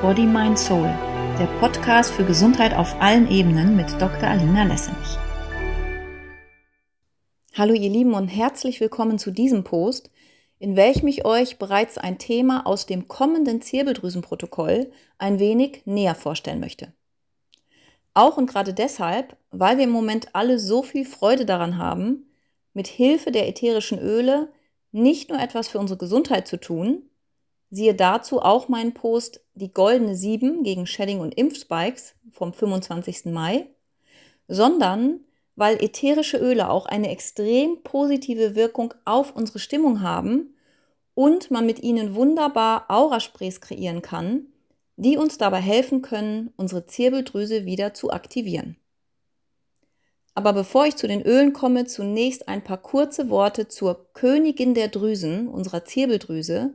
Body, Mind, Soul, der Podcast für Gesundheit auf allen Ebenen mit Dr. Alina Lessenich. Hallo ihr Lieben und herzlich willkommen zu diesem Post, in welchem ich euch bereits ein Thema aus dem kommenden Zirbeldrüsenprotokoll ein wenig näher vorstellen möchte. Auch und gerade deshalb, weil wir im Moment alle so viel Freude daran haben, mit Hilfe der ätherischen Öle nicht nur etwas für unsere Gesundheit zu tun, Siehe dazu auch meinen Post Die goldene 7 gegen Shedding und Impfspikes vom 25. Mai, sondern weil ätherische Öle auch eine extrem positive Wirkung auf unsere Stimmung haben und man mit ihnen wunderbar Aurasprays kreieren kann, die uns dabei helfen können, unsere Zirbeldrüse wieder zu aktivieren. Aber bevor ich zu den Ölen komme, zunächst ein paar kurze Worte zur Königin der Drüsen, unserer Zirbeldrüse,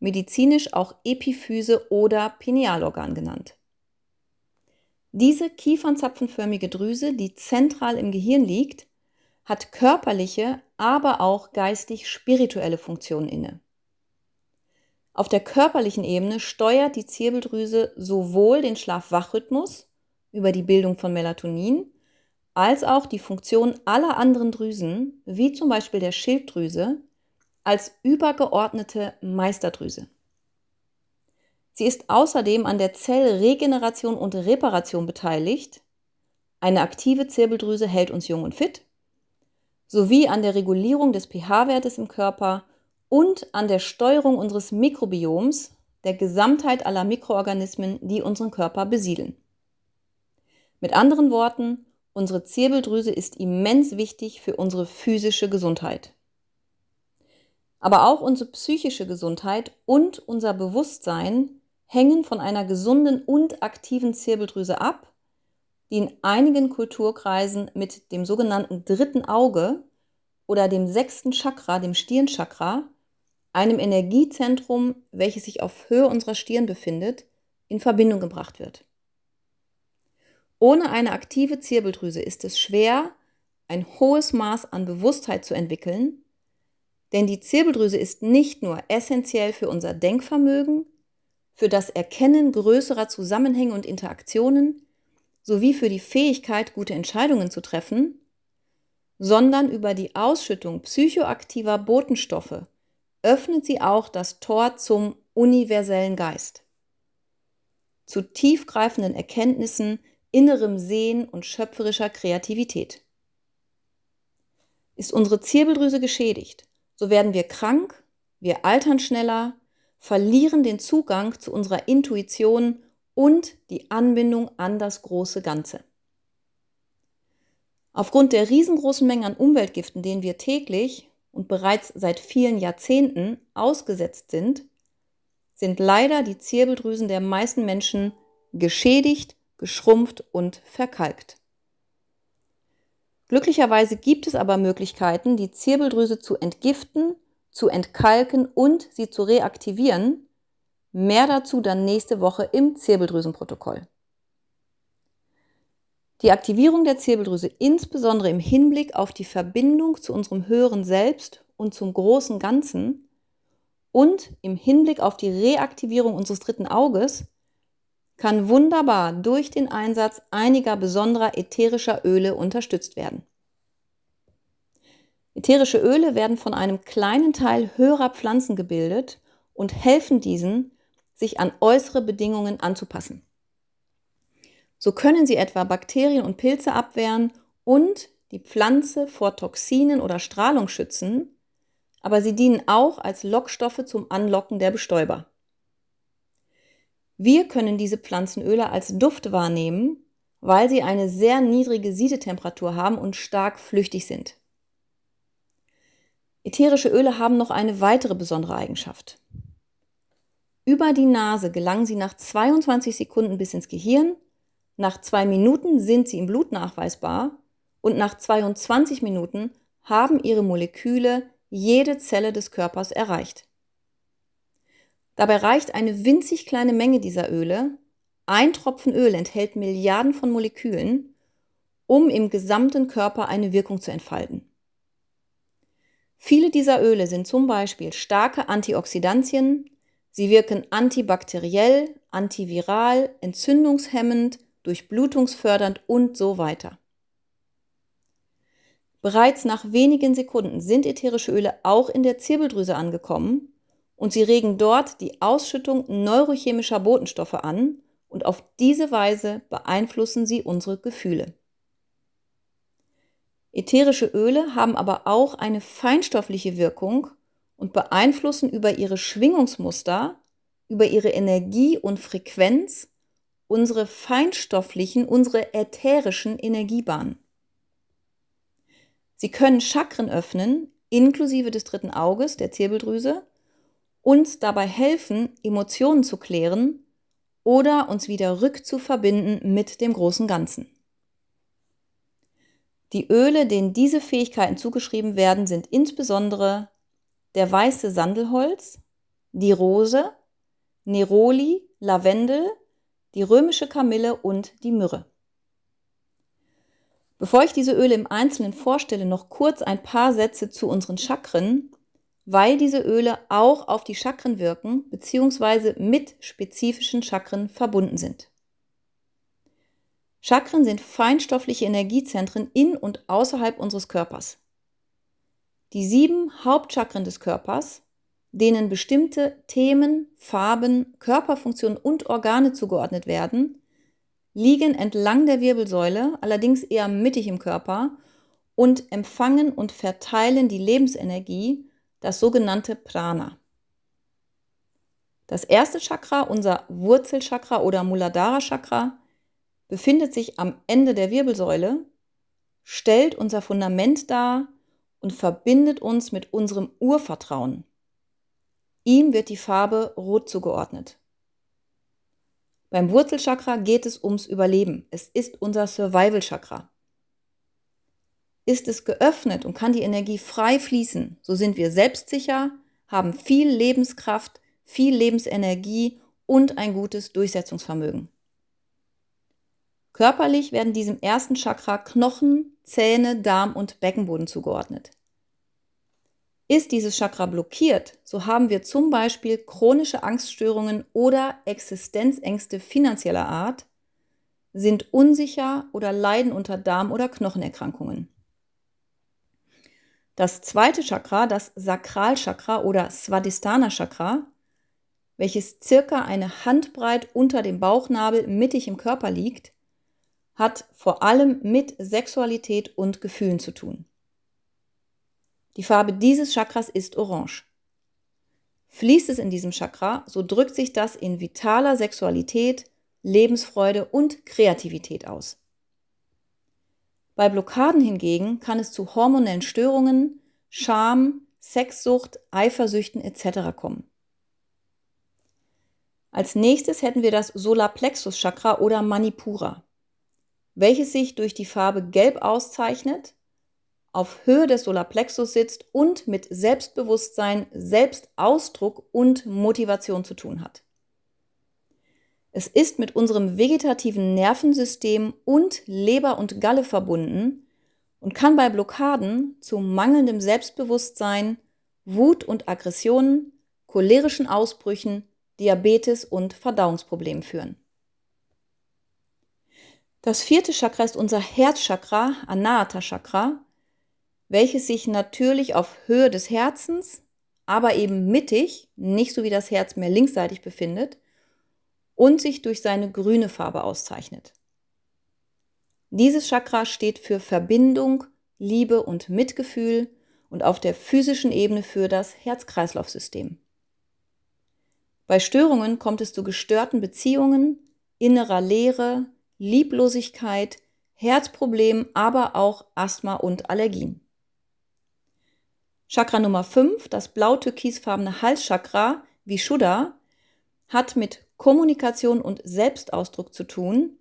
medizinisch auch Epiphyse oder Pinealorgan genannt. Diese kiefernzapfenförmige Drüse, die zentral im Gehirn liegt, hat körperliche, aber auch geistig-spirituelle Funktionen inne. Auf der körperlichen Ebene steuert die Zirbeldrüse sowohl den Schlaf-Wach-Rhythmus über die Bildung von Melatonin, als auch die Funktion aller anderen Drüsen, wie zum Beispiel der Schilddrüse, als übergeordnete Meisterdrüse. Sie ist außerdem an der Zellregeneration und Reparation beteiligt. Eine aktive Zirbeldrüse hält uns jung und fit, sowie an der Regulierung des pH-Wertes im Körper und an der Steuerung unseres Mikrobioms, der Gesamtheit aller Mikroorganismen, die unseren Körper besiedeln. Mit anderen Worten, unsere Zirbeldrüse ist immens wichtig für unsere physische Gesundheit. Aber auch unsere psychische Gesundheit und unser Bewusstsein hängen von einer gesunden und aktiven Zirbeldrüse ab, die in einigen Kulturkreisen mit dem sogenannten dritten Auge oder dem sechsten Chakra, dem Stirnchakra, einem Energiezentrum, welches sich auf Höhe unserer Stirn befindet, in Verbindung gebracht wird. Ohne eine aktive Zirbeldrüse ist es schwer, ein hohes Maß an Bewusstheit zu entwickeln denn die Zirbeldrüse ist nicht nur essentiell für unser Denkvermögen, für das Erkennen größerer Zusammenhänge und Interaktionen sowie für die Fähigkeit, gute Entscheidungen zu treffen, sondern über die Ausschüttung psychoaktiver Botenstoffe öffnet sie auch das Tor zum universellen Geist, zu tiefgreifenden Erkenntnissen, innerem Sehen und schöpferischer Kreativität. Ist unsere Zirbeldrüse geschädigt, so werden wir krank, wir altern schneller, verlieren den Zugang zu unserer Intuition und die Anbindung an das große Ganze. Aufgrund der riesengroßen Mengen an Umweltgiften, denen wir täglich und bereits seit vielen Jahrzehnten ausgesetzt sind, sind leider die Zirbeldrüsen der meisten Menschen geschädigt, geschrumpft und verkalkt. Glücklicherweise gibt es aber Möglichkeiten, die Zirbeldrüse zu entgiften, zu entkalken und sie zu reaktivieren. Mehr dazu dann nächste Woche im Zirbeldrüsenprotokoll. Die Aktivierung der Zirbeldrüse insbesondere im Hinblick auf die Verbindung zu unserem höheren Selbst und zum großen Ganzen und im Hinblick auf die Reaktivierung unseres dritten Auges kann wunderbar durch den Einsatz einiger besonderer ätherischer Öle unterstützt werden. Ätherische Öle werden von einem kleinen Teil höherer Pflanzen gebildet und helfen diesen, sich an äußere Bedingungen anzupassen. So können sie etwa Bakterien und Pilze abwehren und die Pflanze vor Toxinen oder Strahlung schützen, aber sie dienen auch als Lockstoffe zum Anlocken der Bestäuber. Wir können diese Pflanzenöle als Duft wahrnehmen, weil sie eine sehr niedrige Siedetemperatur haben und stark flüchtig sind. Ätherische Öle haben noch eine weitere besondere Eigenschaft. Über die Nase gelangen sie nach 22 Sekunden bis ins Gehirn, nach zwei Minuten sind sie im Blut nachweisbar und nach 22 Minuten haben ihre Moleküle jede Zelle des Körpers erreicht. Dabei reicht eine winzig kleine Menge dieser Öle, ein Tropfen Öl enthält Milliarden von Molekülen, um im gesamten Körper eine Wirkung zu entfalten. Viele dieser Öle sind zum Beispiel starke Antioxidantien, Sie wirken antibakteriell, antiviral, entzündungshemmend, durchblutungsfördernd und so weiter. Bereits nach wenigen Sekunden sind ätherische Öle auch in der Zirbeldrüse angekommen und sie regen dort die Ausschüttung neurochemischer Botenstoffe an und auf diese Weise beeinflussen sie unsere Gefühle. Ätherische Öle haben aber auch eine feinstoffliche Wirkung und beeinflussen über ihre Schwingungsmuster, über ihre Energie und Frequenz unsere feinstofflichen, unsere ätherischen Energiebahnen. Sie können Chakren öffnen, inklusive des dritten Auges, der Zirbeldrüse, uns dabei helfen, Emotionen zu klären oder uns wieder rückzuverbinden mit dem großen Ganzen. Die Öle, denen diese Fähigkeiten zugeschrieben werden, sind insbesondere der weiße Sandelholz, die Rose, Neroli, Lavendel, die römische Kamille und die Myrrhe. Bevor ich diese Öle im Einzelnen vorstelle, noch kurz ein paar Sätze zu unseren Chakren, weil diese Öle auch auf die Chakren wirken bzw. mit spezifischen Chakren verbunden sind. Chakren sind feinstoffliche Energiezentren in und außerhalb unseres Körpers. Die sieben Hauptchakren des Körpers, denen bestimmte Themen, Farben, Körperfunktionen und Organe zugeordnet werden, liegen entlang der Wirbelsäule, allerdings eher mittig im Körper, und empfangen und verteilen die Lebensenergie, das sogenannte Prana. Das erste Chakra, unser Wurzelchakra oder Muladhara Chakra, befindet sich am Ende der Wirbelsäule, stellt unser Fundament dar und verbindet uns mit unserem Urvertrauen. Ihm wird die Farbe Rot zugeordnet. Beim Wurzelchakra geht es ums Überleben. Es ist unser Survival-Chakra. Ist es geöffnet und kann die Energie frei fließen, so sind wir selbstsicher, haben viel Lebenskraft, viel Lebensenergie und ein gutes Durchsetzungsvermögen. Körperlich werden diesem ersten Chakra Knochen, Zähne, Darm und Beckenboden zugeordnet. Ist dieses Chakra blockiert, so haben wir zum Beispiel chronische Angststörungen oder Existenzängste finanzieller Art, sind unsicher oder leiden unter Darm- oder Knochenerkrankungen. Das zweite Chakra, das Sakralchakra oder Svadhisthana Chakra, welches circa eine Handbreit unter dem Bauchnabel mittig im Körper liegt, hat vor allem mit Sexualität und Gefühlen zu tun. Die Farbe dieses Chakras ist orange. Fließt es in diesem Chakra, so drückt sich das in vitaler Sexualität, Lebensfreude und Kreativität aus. Bei Blockaden hingegen kann es zu hormonellen Störungen, Scham, Sexsucht, Eifersüchten etc. kommen. Als nächstes hätten wir das Solarplexus Chakra oder Manipura, welches sich durch die Farbe Gelb auszeichnet auf Höhe des Solarplexus sitzt und mit Selbstbewusstsein, Selbstausdruck und Motivation zu tun hat. Es ist mit unserem vegetativen Nervensystem und Leber und Galle verbunden und kann bei Blockaden zu mangelndem Selbstbewusstsein, Wut und Aggressionen, cholerischen Ausbrüchen, Diabetes und Verdauungsproblemen führen. Das vierte Chakra ist unser Herzchakra, Anahata Chakra, welches sich natürlich auf Höhe des Herzens, aber eben mittig, nicht so wie das Herz mehr linksseitig befindet, und sich durch seine grüne Farbe auszeichnet. Dieses Chakra steht für Verbindung, Liebe und Mitgefühl und auf der physischen Ebene für das Herz-Kreislauf-System. Bei Störungen kommt es zu gestörten Beziehungen, innerer Leere, Lieblosigkeit, Herzproblemen, aber auch Asthma und Allergien. Chakra Nummer 5, das blau-türkisfarbene Halschakra, Vishuddha, hat mit Kommunikation und Selbstausdruck zu tun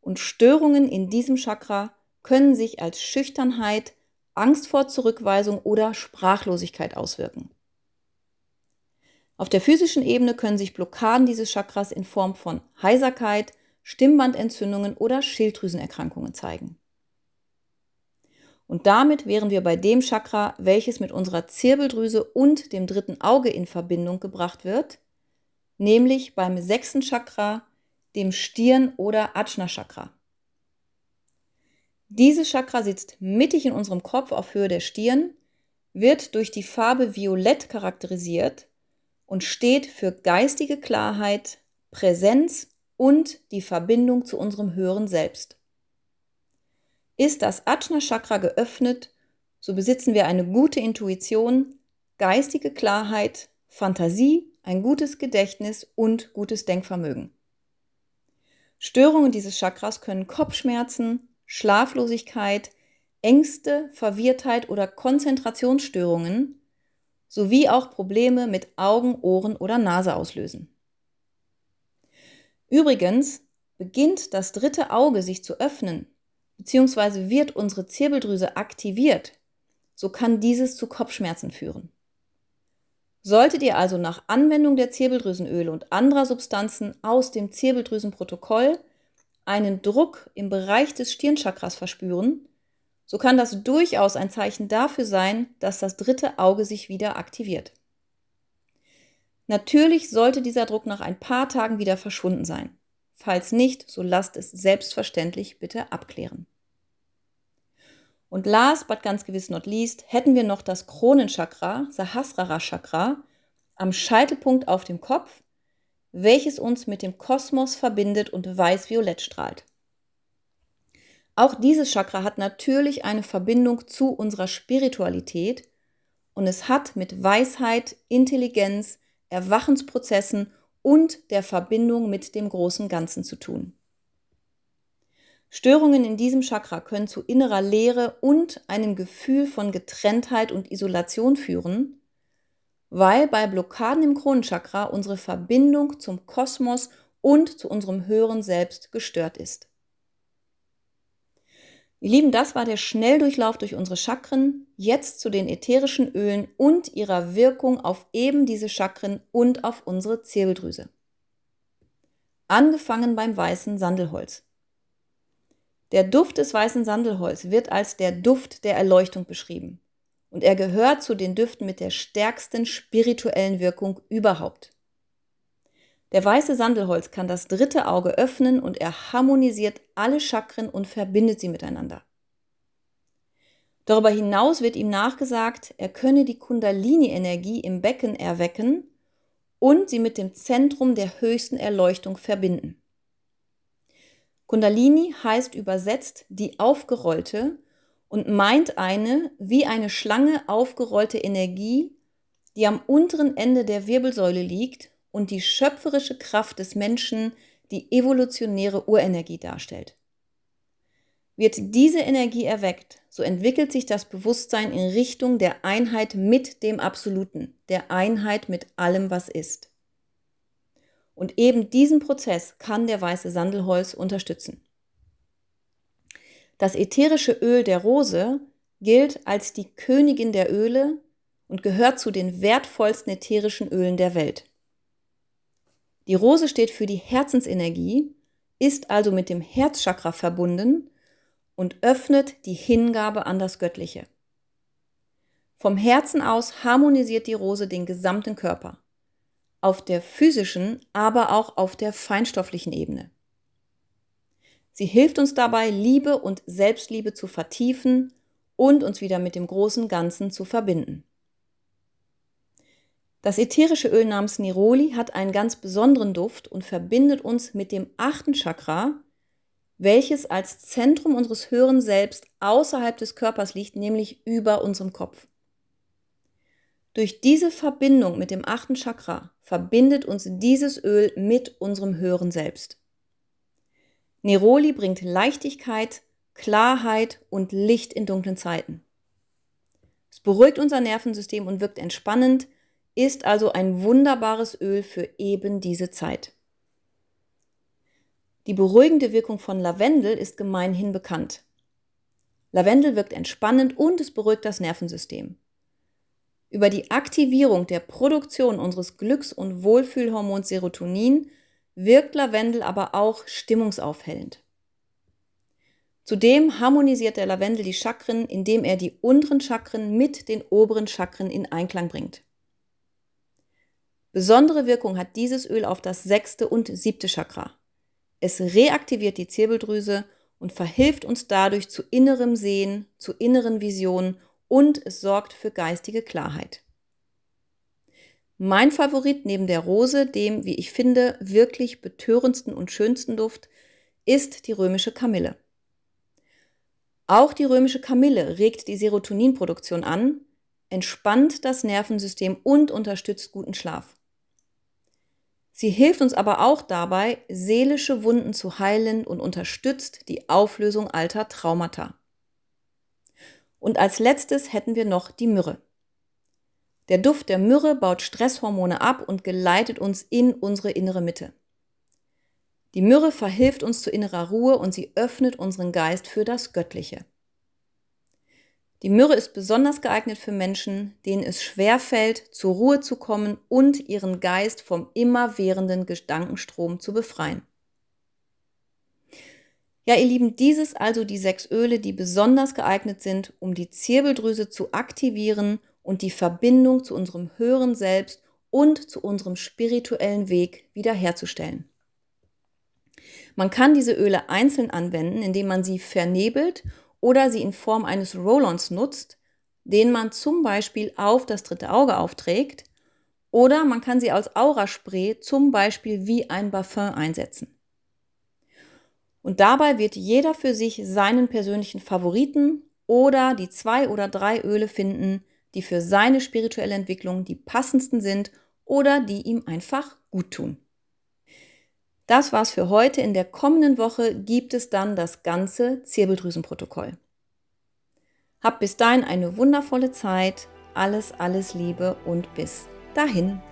und Störungen in diesem Chakra können sich als Schüchternheit, Angst vor Zurückweisung oder Sprachlosigkeit auswirken. Auf der physischen Ebene können sich Blockaden dieses Chakras in Form von Heiserkeit, Stimmbandentzündungen oder Schilddrüsenerkrankungen zeigen. Und damit wären wir bei dem Chakra, welches mit unserer Zirbeldrüse und dem dritten Auge in Verbindung gebracht wird, nämlich beim sechsten Chakra, dem Stirn- oder Ajna-Chakra. Dieses Chakra sitzt mittig in unserem Kopf auf Höhe der Stirn, wird durch die Farbe Violett charakterisiert und steht für geistige Klarheit, Präsenz und die Verbindung zu unserem höheren Selbst. Ist das Ajna Chakra geöffnet, so besitzen wir eine gute Intuition, geistige Klarheit, Fantasie, ein gutes Gedächtnis und gutes Denkvermögen. Störungen dieses Chakras können Kopfschmerzen, Schlaflosigkeit, Ängste, Verwirrtheit oder Konzentrationsstörungen sowie auch Probleme mit Augen, Ohren oder Nase auslösen. Übrigens beginnt das dritte Auge sich zu öffnen, bzw. wird unsere Zirbeldrüse aktiviert, so kann dieses zu Kopfschmerzen führen. Solltet ihr also nach Anwendung der Zirbeldrüsenöle und anderer Substanzen aus dem Zirbeldrüsenprotokoll einen Druck im Bereich des Stirnchakras verspüren, so kann das durchaus ein Zeichen dafür sein, dass das dritte Auge sich wieder aktiviert. Natürlich sollte dieser Druck nach ein paar Tagen wieder verschwunden sein. Falls nicht, so lasst es selbstverständlich bitte abklären. Und last but ganz gewiss not least hätten wir noch das Kronenchakra, Sahasrara Chakra, am Scheitelpunkt auf dem Kopf, welches uns mit dem Kosmos verbindet und weiß-violett strahlt. Auch dieses Chakra hat natürlich eine Verbindung zu unserer Spiritualität und es hat mit Weisheit, Intelligenz, Erwachensprozessen und der Verbindung mit dem großen Ganzen zu tun. Störungen in diesem Chakra können zu innerer Leere und einem Gefühl von Getrenntheit und Isolation führen, weil bei Blockaden im Kronenchakra unsere Verbindung zum Kosmos und zu unserem höheren Selbst gestört ist. Ihr Lieben, das war der Schnelldurchlauf durch unsere Chakren. Jetzt zu den ätherischen Ölen und ihrer Wirkung auf eben diese Chakren und auf unsere Zirbeldrüse. Angefangen beim weißen Sandelholz. Der Duft des weißen Sandelholz wird als der Duft der Erleuchtung beschrieben. Und er gehört zu den Düften mit der stärksten spirituellen Wirkung überhaupt. Der weiße Sandelholz kann das dritte Auge öffnen und er harmonisiert alle Chakren und verbindet sie miteinander. Darüber hinaus wird ihm nachgesagt, er könne die Kundalini-Energie im Becken erwecken und sie mit dem Zentrum der höchsten Erleuchtung verbinden. Kundalini heißt übersetzt die aufgerollte und meint eine wie eine Schlange aufgerollte Energie, die am unteren Ende der Wirbelsäule liegt und die schöpferische Kraft des Menschen die evolutionäre Urenergie darstellt. Wird diese Energie erweckt, so entwickelt sich das Bewusstsein in Richtung der Einheit mit dem Absoluten, der Einheit mit allem, was ist. Und eben diesen Prozess kann der weiße Sandelholz unterstützen. Das ätherische Öl der Rose gilt als die Königin der Öle und gehört zu den wertvollsten ätherischen Ölen der Welt. Die Rose steht für die Herzensenergie, ist also mit dem Herzchakra verbunden und öffnet die Hingabe an das Göttliche. Vom Herzen aus harmonisiert die Rose den gesamten Körper, auf der physischen, aber auch auf der feinstofflichen Ebene. Sie hilft uns dabei, Liebe und Selbstliebe zu vertiefen und uns wieder mit dem großen Ganzen zu verbinden. Das ätherische Öl namens Niroli hat einen ganz besonderen Duft und verbindet uns mit dem achten Chakra, welches als Zentrum unseres höheren Selbst außerhalb des Körpers liegt, nämlich über unserem Kopf. Durch diese Verbindung mit dem achten Chakra verbindet uns dieses Öl mit unserem höheren Selbst. Neroli bringt Leichtigkeit, Klarheit und Licht in dunklen Zeiten. Es beruhigt unser Nervensystem und wirkt entspannend, ist also ein wunderbares Öl für eben diese Zeit. Die beruhigende Wirkung von Lavendel ist gemeinhin bekannt. Lavendel wirkt entspannend und es beruhigt das Nervensystem. Über die Aktivierung der Produktion unseres Glücks- und Wohlfühlhormons Serotonin wirkt Lavendel aber auch stimmungsaufhellend. Zudem harmonisiert der Lavendel die Chakren, indem er die unteren Chakren mit den oberen Chakren in Einklang bringt. Besondere Wirkung hat dieses Öl auf das sechste und siebte Chakra. Es reaktiviert die Zirbeldrüse und verhilft uns dadurch zu innerem Sehen, zu inneren Visionen und es sorgt für geistige Klarheit. Mein Favorit neben der Rose, dem, wie ich finde, wirklich betörendsten und schönsten Duft, ist die römische Kamille. Auch die römische Kamille regt die Serotoninproduktion an, entspannt das Nervensystem und unterstützt guten Schlaf. Sie hilft uns aber auch dabei, seelische Wunden zu heilen und unterstützt die Auflösung alter Traumata. Und als letztes hätten wir noch die Myrrhe. Der Duft der Myrrhe baut Stresshormone ab und geleitet uns in unsere innere Mitte. Die Myrrhe verhilft uns zu innerer Ruhe und sie öffnet unseren Geist für das Göttliche. Die Myrrhe ist besonders geeignet für Menschen, denen es schwer fällt, zur Ruhe zu kommen und ihren Geist vom immerwährenden Gedankenstrom zu befreien. Ja, ihr Lieben, dieses also die sechs Öle, die besonders geeignet sind, um die Zirbeldrüse zu aktivieren und die Verbindung zu unserem höheren Selbst und zu unserem spirituellen Weg wiederherzustellen. Man kann diese Öle einzeln anwenden, indem man sie vernebelt oder sie in Form eines Roll-ons nutzt, den man zum Beispiel auf das dritte Auge aufträgt, oder man kann sie als Auraspray zum Beispiel wie ein Parfum einsetzen. Und dabei wird jeder für sich seinen persönlichen Favoriten oder die zwei oder drei Öle finden, die für seine spirituelle Entwicklung die passendsten sind oder die ihm einfach gut tun. Das war's für heute. In der kommenden Woche gibt es dann das ganze Zirbeldrüsenprotokoll. Habt bis dahin eine wundervolle Zeit. Alles, alles Liebe und bis dahin.